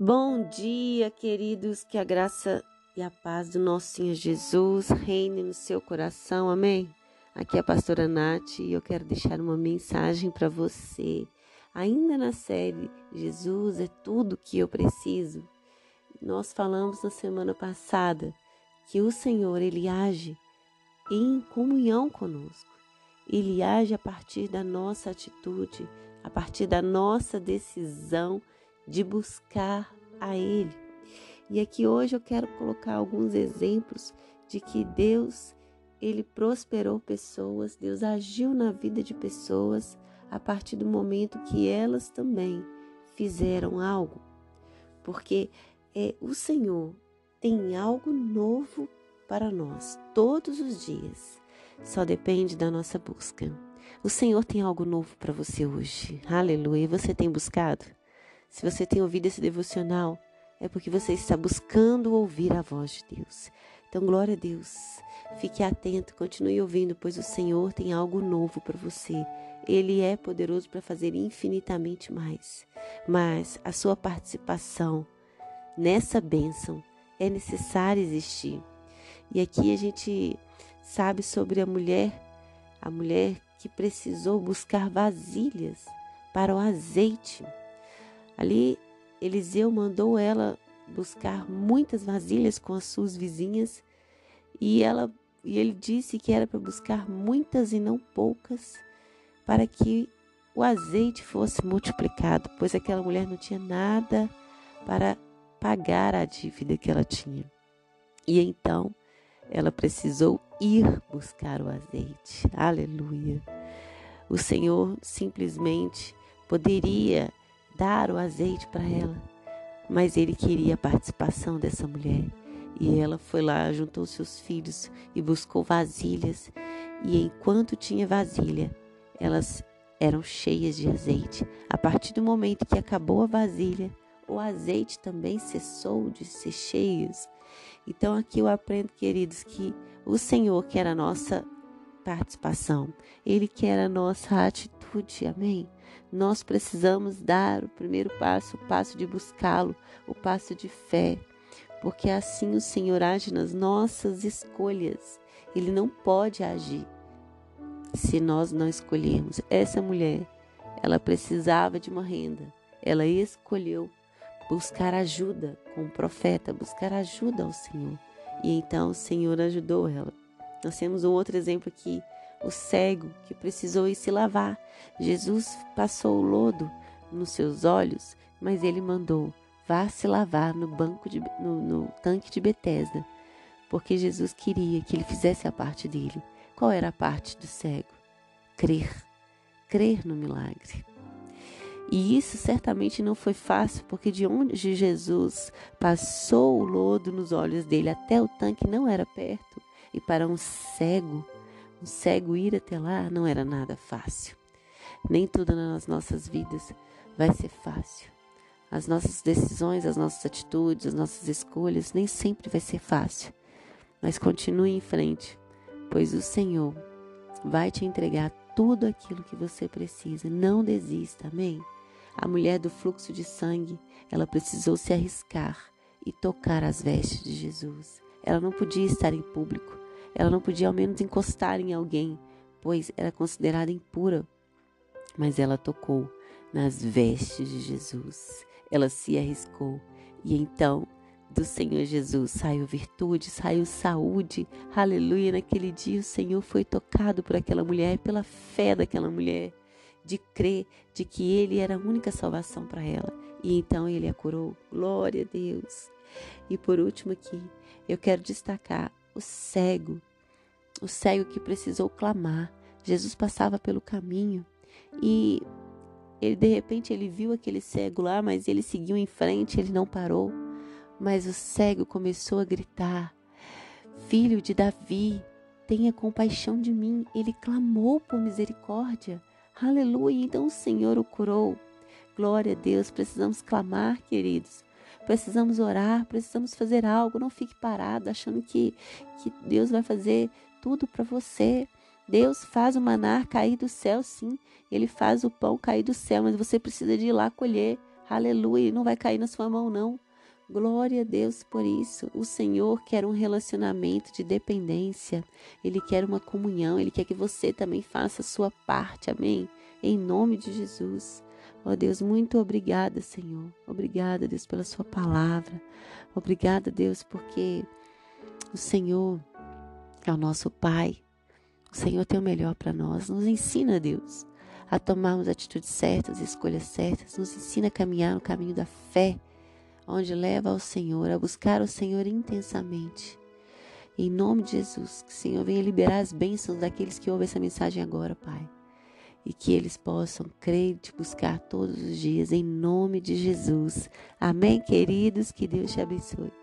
Bom dia, queridos, que a graça e a paz do nosso Senhor Jesus reine no seu coração, amém? Aqui é a pastora Nath e eu quero deixar uma mensagem para você. Ainda na série Jesus é tudo que eu preciso. Nós falamos na semana passada que o Senhor, ele age em comunhão conosco. Ele age a partir da nossa atitude, a partir da nossa decisão de buscar a Ele. E aqui hoje eu quero colocar alguns exemplos de que Deus, Ele prosperou pessoas, Deus agiu na vida de pessoas a partir do momento que elas também fizeram algo. Porque é, o Senhor tem algo novo para nós todos os dias. Só depende da nossa busca. O Senhor tem algo novo para você hoje. Aleluia. Você tem buscado? Se você tem ouvido esse devocional, é porque você está buscando ouvir a voz de Deus. Então, glória a Deus. Fique atento, continue ouvindo, pois o Senhor tem algo novo para você. Ele é poderoso para fazer infinitamente mais. Mas a sua participação nessa bênção é necessária existir. E aqui a gente sabe sobre a mulher, a mulher que precisou buscar vasilhas para o azeite. Ali, Eliseu mandou ela buscar muitas vasilhas com as suas vizinhas e ela e ele disse que era para buscar muitas e não poucas para que o azeite fosse multiplicado, pois aquela mulher não tinha nada para pagar a dívida que ela tinha. E então ela precisou ir buscar o azeite. Aleluia. O Senhor simplesmente poderia dar o azeite para ela, mas ele queria a participação dessa mulher. E ela foi lá, juntou seus filhos e buscou vasilhas. E enquanto tinha vasilha, elas eram cheias de azeite. A partir do momento que acabou a vasilha, o azeite também cessou de ser cheio. Então aqui eu aprendo, queridos, que o Senhor quer a nossa participação, Ele quer a nossa atitude, amém? Nós precisamos dar o primeiro passo, o passo de buscá-lo, o passo de fé, porque assim o Senhor age nas nossas escolhas. Ele não pode agir se nós não escolhermos. Essa mulher, ela precisava de uma renda, ela escolheu buscar ajuda com o profeta, buscar ajuda ao Senhor. E então o Senhor ajudou ela. Nós temos um outro exemplo aqui o cego que precisou ir se lavar. Jesus passou o lodo nos seus olhos, mas ele mandou: vá se lavar no banco de, no, no tanque de Betesda, porque Jesus queria que ele fizesse a parte dele. Qual era a parte do cego? Crer, crer no milagre. E isso certamente não foi fácil, porque de onde Jesus passou o lodo nos olhos dele até o tanque não era perto. E para um cego, um cego ir até lá não era nada fácil. Nem tudo nas nossas vidas vai ser fácil. As nossas decisões, as nossas atitudes, as nossas escolhas nem sempre vai ser fácil. Mas continue em frente, pois o Senhor vai te entregar tudo aquilo que você precisa. Não desista, amém? A mulher do fluxo de sangue, ela precisou se arriscar e tocar as vestes de Jesus. Ela não podia estar em público, ela não podia ao menos encostar em alguém, pois era considerada impura. Mas ela tocou nas vestes de Jesus. Ela se arriscou. E então do Senhor Jesus saiu virtude, saiu saúde. Aleluia. Naquele dia o Senhor foi tocado por aquela mulher, pela fé daquela mulher, de crer de que Ele era a única salvação para ela. E então Ele a curou. Glória a Deus. E por último aqui, eu quero destacar o cego, o cego que precisou clamar. Jesus passava pelo caminho e ele de repente ele viu aquele cego lá, mas ele seguiu em frente, ele não parou. Mas o cego começou a gritar: Filho de Davi, tenha compaixão de mim. Ele clamou por misericórdia. Aleluia! Então o Senhor o curou. Glória a Deus. Precisamos clamar, queridos. Precisamos orar, precisamos fazer algo. Não fique parado achando que, que Deus vai fazer tudo para você. Deus faz o maná cair do céu, sim. Ele faz o pão cair do céu, mas você precisa de ir lá colher. Aleluia, não vai cair na sua mão não. Glória a Deus por isso. O Senhor quer um relacionamento de dependência. Ele quer uma comunhão. Ele quer que você também faça a sua parte. Amém? Em nome de Jesus. Ó oh Deus, muito obrigada, Senhor. Obrigada, Deus, pela Sua palavra. Obrigada, Deus, porque o Senhor é o nosso Pai. O Senhor tem o melhor para nós. Nos ensina, Deus, a tomarmos atitudes certas, escolhas certas. Nos ensina a caminhar no caminho da fé onde leva ao Senhor, a buscar o Senhor intensamente. Em nome de Jesus, que o Senhor venha liberar as bênçãos daqueles que ouvem essa mensagem agora, Pai. E que eles possam crer e te buscar todos os dias, em nome de Jesus. Amém, queridos? Que Deus te abençoe.